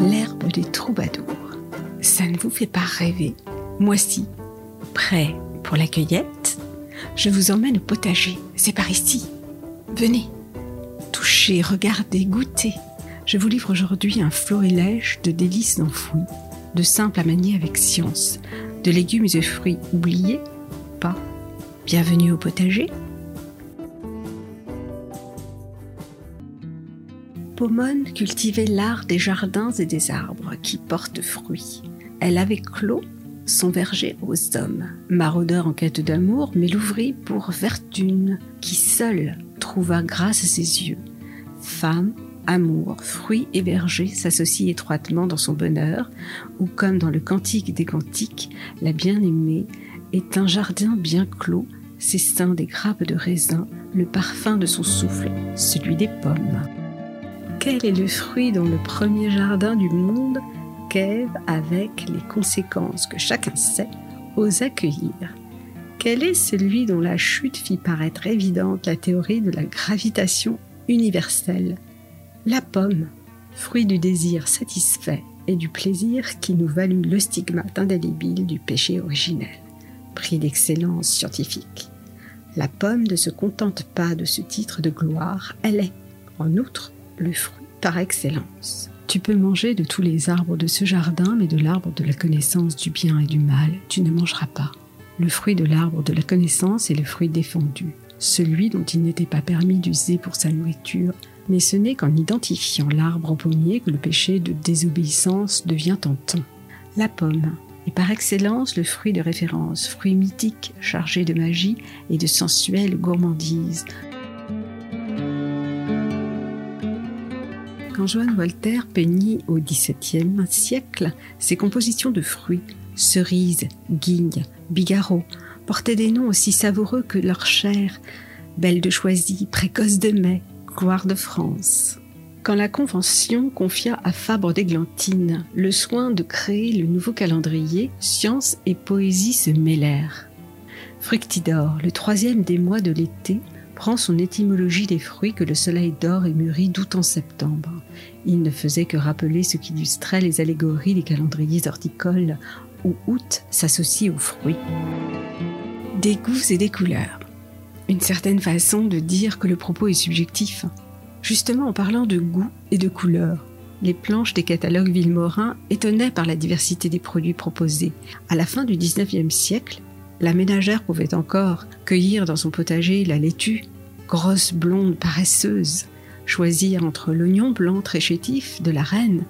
l'herbe des troubadours. Ça ne vous fait pas rêver Moi si. Prêt pour la cueillette? Je vous emmène au potager, c'est par ici. Venez, touchez, regardez, goûtez. Je vous livre aujourd'hui un florilège de délices enfouies, de simples à manier avec science, de légumes et fruits oubliés Pas. Bienvenue au potager Pomone cultivait l'art des jardins et des arbres qui portent fruits. Elle avait clos son verger aux hommes, maraudeur en quête d'amour, mais l'ouvrit pour Vertune, qui seule trouva grâce à ses yeux. Femme, amour, fruits et verger s'associent étroitement dans son bonheur, ou comme dans le Cantique des Cantiques, la bien-aimée est un jardin bien clos, ses seins des grappes de raisin, le parfum de son souffle, celui des pommes quel est le fruit dont le premier jardin du monde qu'Ève, avec les conséquences que chacun sait, ose accueillir Quel est celui dont la chute fit paraître évidente la théorie de la gravitation universelle? La pomme, fruit du désir satisfait et du plaisir qui nous valut le stigmate indélébile du péché originel, prix d'excellence scientifique. La pomme ne se contente pas de ce titre de gloire, elle est, en outre, le fruit par excellence. Tu peux manger de tous les arbres de ce jardin, mais de l'arbre de la connaissance du bien et du mal, tu ne mangeras pas. Le fruit de l'arbre de la connaissance est le fruit défendu, celui dont il n'était pas permis d'user pour sa nourriture, mais ce n'est qu'en identifiant l'arbre au pommier que le péché de désobéissance devient tentant. La pomme est par excellence le fruit de référence, fruit mythique chargé de magie et de sensuelle gourmandise, Quand Johann Voltaire peignit au XVIIe siècle ses compositions de fruits, cerises, guignes, bigarreaux, portaient des noms aussi savoureux que leur chair, belle de Choisy, précoce de mai, gloire de France. Quand la Convention confia à Fabre d'Églantine le soin de créer le nouveau calendrier, science et poésie se mêlèrent. Fructidor, le troisième des mois de l'été, prend son étymologie des fruits que le soleil dort et mûrit d'août en septembre. Il ne faisait que rappeler ce qui illustrait les allégories des calendriers horticoles où août s'associe aux fruits. Des goûts et des couleurs. Une certaine façon de dire que le propos est subjectif. Justement en parlant de goût et de couleurs, les planches des catalogues Villemaurin étonnaient par la diversité des produits proposés. À la fin du XIXe siècle, la ménagère pouvait encore cueillir dans son potager la laitue, grosse blonde paresseuse, choisir entre l'oignon blanc très chétif de la reine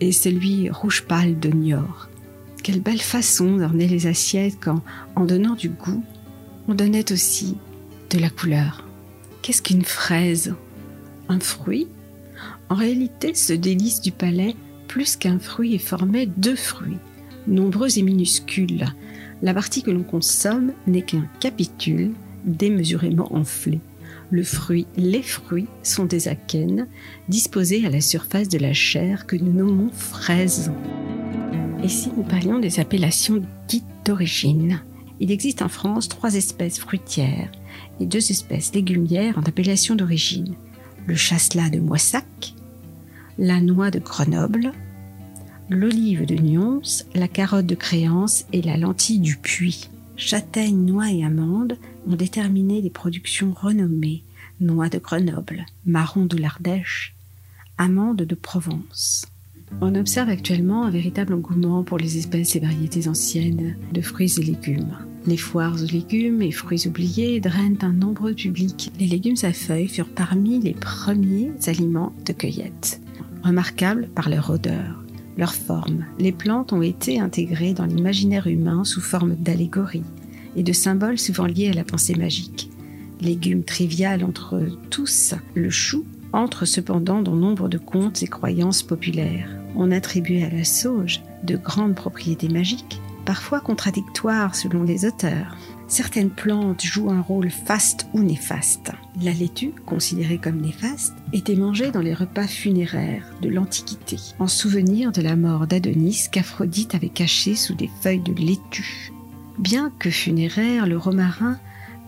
et celui rouge pâle de Niort. Quelle belle façon d'orner les assiettes quand, en donnant du goût, on donnait aussi de la couleur. Qu'est-ce qu'une fraise? Un fruit? En réalité, ce délice du palais, plus qu'un fruit, est formé de fruits, nombreux et minuscules, la partie que l'on consomme n'est qu'un capitule démesurément enflé. Le fruit, les fruits sont des akènes disposés à la surface de la chair que nous nommons fraises. Et si nous parlions des appellations dites d'origine Il existe en France trois espèces fruitières et deux espèces légumières en appellation d'origine. Le chasselas de Moissac, la noix de Grenoble l'olive de Nyons, la carotte de Créance et la lentille du Puy. Châtaigne, noix et amandes ont déterminé des productions renommées noix de Grenoble, marron de l'Ardèche, amandes de Provence. On observe actuellement un véritable engouement pour les espèces et variétés anciennes de fruits et légumes. Les foires aux légumes et fruits oubliés drainent un nombreux public. Les légumes à feuilles furent parmi les premiers aliments de cueillette, remarquables par leur odeur leur forme, les plantes ont été intégrées dans l'imaginaire humain sous forme d'allégories et de symboles souvent liés à la pensée magique. Légume trivial entre tous, le chou entre cependant dans nombre de contes et croyances populaires. On attribuait à la sauge de grandes propriétés magiques, parfois contradictoires selon les auteurs. Certaines plantes jouent un rôle faste ou néfaste. La laitue, considérée comme néfaste, était mangée dans les repas funéraires de l'Antiquité, en souvenir de la mort d'Adonis qu'Aphrodite avait caché sous des feuilles de laitue. Bien que funéraire, le romarin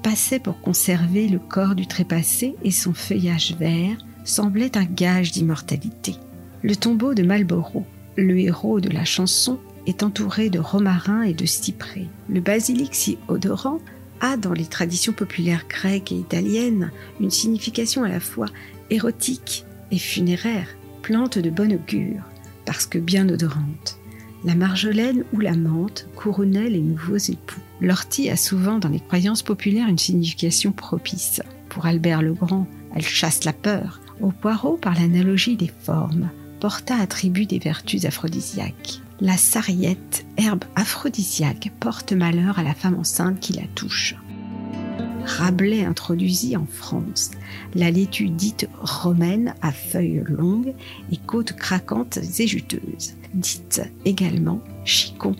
passait pour conserver le corps du trépassé et son feuillage vert semblait un gage d'immortalité. Le tombeau de Malboro, le héros de la chanson, est entouré de romarin et de cyprès. Le basilic si odorant a dans les traditions populaires grecques et italiennes une signification à la fois érotique et funéraire, plante de bon augure, parce que bien odorante. La marjolaine ou la menthe couronnaient les nouveaux époux. L'ortie a souvent dans les croyances populaires une signification propice. Pour Albert le Grand, elle chasse la peur. Au poireau, par l'analogie des formes, porta attribut des vertus aphrodisiaques. La sarriette, herbe aphrodisiaque, porte malheur à la femme enceinte qui la touche. Rabelais introduisit en France la laitue dite romaine à feuilles longues et côtes craquantes et juteuses, dite également chicon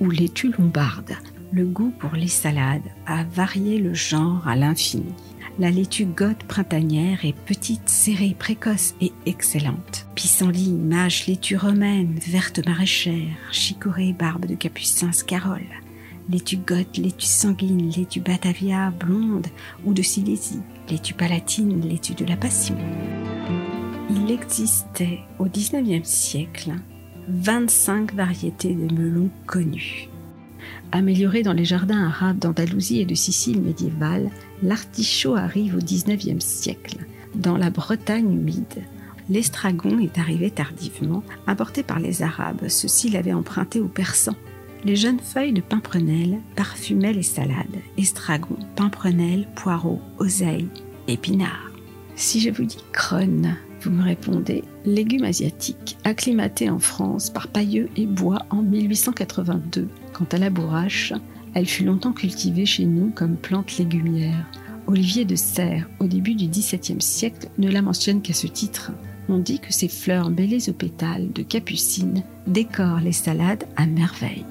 ou laitue lombarde. Le goût pour les salades a varié le genre à l'infini. La laitue goth printanière est petite, serrée, précoce et excellente. Pissenlit, mâche, laitue romaine, verte maraîchère, chicorée, barbe de capucin, scarole. Laitue goth, laitue sanguine, laitue batavia, blonde ou de Silésie, laitue palatine, laitue de la passion. Il existait au XIXe siècle 25 variétés de melons connues. Amélioré dans les jardins arabes d'Andalousie et de Sicile médiévale, l'artichaut arrive au XIXe siècle, dans la Bretagne humide. L'estragon est arrivé tardivement, apporté par les Arabes, ceux-ci l'avaient emprunté aux Persans. Les jeunes feuilles de pimprenelle parfumaient les salades, estragon, pimprenelle, poireaux, oseille, épinards. Si je vous dis crône, vous me répondez légumes asiatiques, acclimatés en France par Pailleux et Bois en 1882. Quant à la bourrache, elle fut longtemps cultivée chez nous comme plante légumière. Olivier de Serres, au début du XVIIe siècle, ne la mentionne qu'à ce titre. On dit que ses fleurs mêlées aux pétales de capucine décorent les salades à merveille.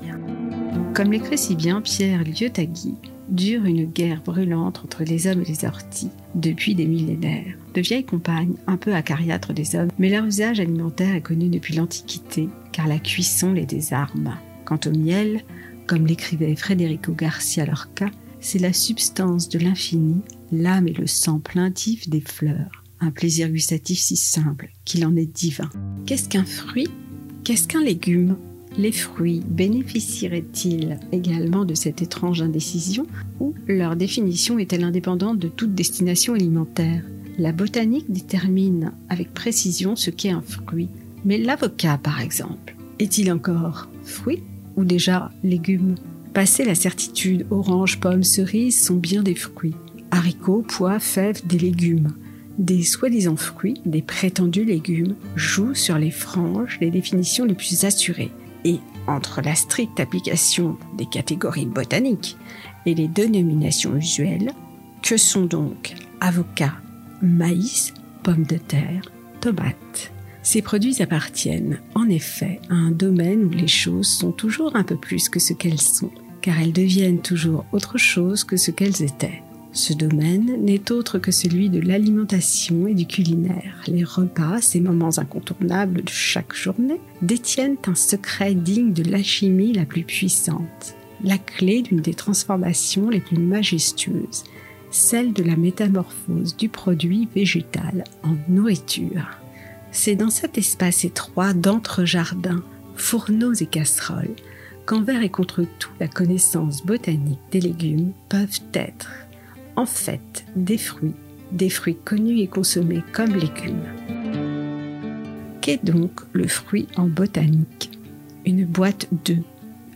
Comme l'écrit si bien Pierre Liotagui, dure une guerre brûlante entre les hommes et les orties depuis des millénaires. De vieilles compagnes, un peu acariâtres des hommes, mais leur usage alimentaire est connu depuis l'Antiquité, car la cuisson les désarme. Quant au miel, comme l'écrivait Federico Garcia Lorca, c'est la substance de l'infini, l'âme et le sang plaintif des fleurs. Un plaisir gustatif si simple qu'il en est divin. Qu'est-ce qu'un fruit? Qu'est-ce qu'un légume? Les fruits bénéficieraient-ils également de cette étrange indécision? Ou leur définition est-elle indépendante de toute destination alimentaire? La botanique détermine avec précision ce qu'est un fruit, mais l'avocat par exemple, est-il encore fruit ou déjà légume? Passé la certitude, oranges, pommes, cerises sont bien des fruits. Haricots, pois, fèves, des légumes. Des soi-disant fruits, des prétendus légumes, jouent sur les franges les définitions les plus assurées et entre la stricte application des catégories botaniques et les dénominations usuelles, que sont donc avocat, maïs, pommes de terre, tomates. Ces produits appartiennent en effet à un domaine où les choses sont toujours un peu plus que ce qu'elles sont, car elles deviennent toujours autre chose que ce qu'elles étaient. Ce domaine n'est autre que celui de l'alimentation et du culinaire. Les repas, ces moments incontournables de chaque journée, détiennent un secret digne de l'alchimie la plus puissante, la clé d'une des transformations les plus majestueuses, celle de la métamorphose du produit végétal en nourriture. C'est dans cet espace étroit d'entre-jardins, fourneaux et casseroles, qu'envers et contre tout la connaissance botanique des légumes peuvent être en fait des fruits, des fruits connus et consommés comme légumes. Qu'est donc le fruit en botanique? Une boîte de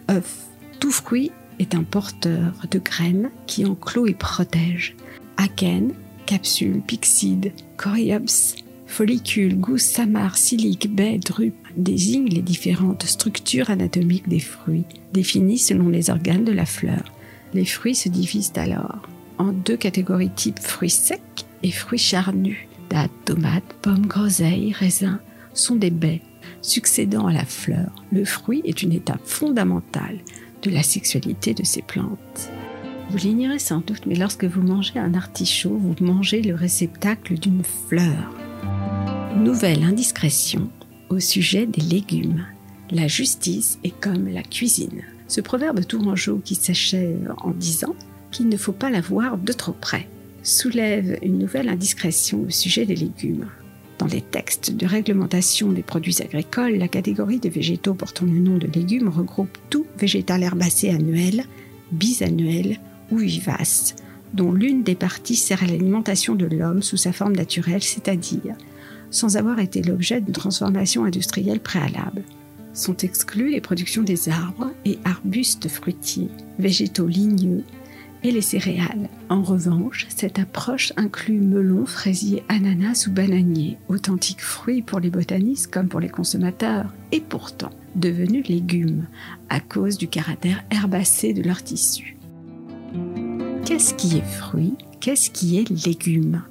œufs. Tout fruit est un porteur de graines qui enclos et protège. Akène, capsule, pixide, coryopse, follicule, gousse, samar, silique, baie, drupe désignent les différentes structures anatomiques des fruits, définies selon les organes de la fleur. Les fruits se divisent alors en deux catégories type fruits secs et fruits charnus. Dattes, tomates, pommes, groseilles, raisins sont des baies succédant à la fleur. Le fruit est une étape fondamentale de la sexualité de ces plantes. Vous l'ignorez sans doute, mais lorsque vous mangez un artichaut, vous mangez le réceptacle d'une fleur. Nouvelle indiscrétion au sujet des légumes. La justice est comme la cuisine. Ce proverbe tourangeau qui s'achève en disant qu'il ne faut pas la voir de trop près, soulève une nouvelle indiscrétion au sujet des légumes. dans les textes de réglementation des produits agricoles, la catégorie des végétaux portant le nom de légumes regroupe tout végétal herbacé annuel, bisannuel ou vivace, dont l'une des parties sert à l'alimentation de l'homme sous sa forme naturelle, c'est-à-dire sans avoir été l'objet d'une transformation industrielle préalable. Sont exclus les productions des arbres et arbustes fruitiers, végétaux ligneux et les céréales. En revanche, cette approche inclut melons, fraisiers, ananas ou bananiers, authentiques fruits pour les botanistes comme pour les consommateurs, et pourtant devenus légumes à cause du caractère herbacé de leur tissu. Qu'est-ce qui est fruit? Qu'est-ce qui est légume?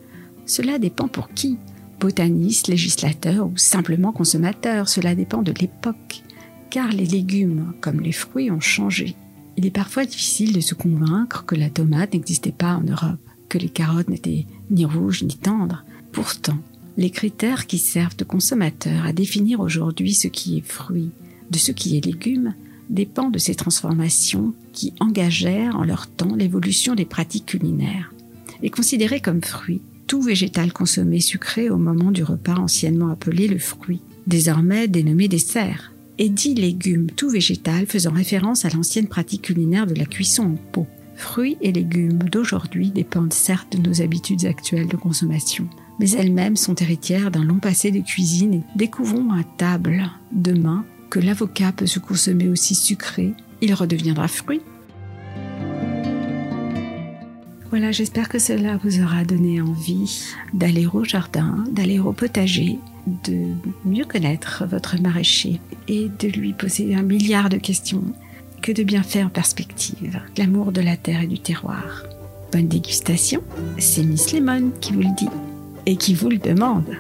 Cela dépend pour qui? Botanistes, législateurs ou simplement consommateurs, cela dépend de l'époque. Car les légumes, comme les fruits, ont changé. Il est parfois difficile de se convaincre que la tomate n'existait pas en Europe, que les carottes n'étaient ni rouges ni tendres. Pourtant, les critères qui servent de consommateurs à définir aujourd'hui ce qui est fruit de ce qui est légume dépend de ces transformations qui engagèrent en leur temps l'évolution des pratiques culinaires. Et considéré comme fruit, tout végétal consommé sucré au moment du repas anciennement appelé le fruit, désormais dénommé dessert, et dit légume tout végétal faisant référence à l'ancienne pratique culinaire de la cuisson en pot. Fruits et légumes d'aujourd'hui dépendent certes de nos habitudes actuelles de consommation, mais elles-mêmes sont héritières d'un long passé de cuisine et découvrons à table, demain, que l'avocat peut se consommer aussi sucré, il redeviendra fruit. Voilà, j'espère que cela vous aura donné envie d'aller au jardin, d'aller au potager, de mieux connaître votre maraîcher et de lui poser un milliard de questions que de bien faire en perspective l'amour de la terre et du terroir. Bonne dégustation, c'est Miss Lemon qui vous le dit et qui vous le demande.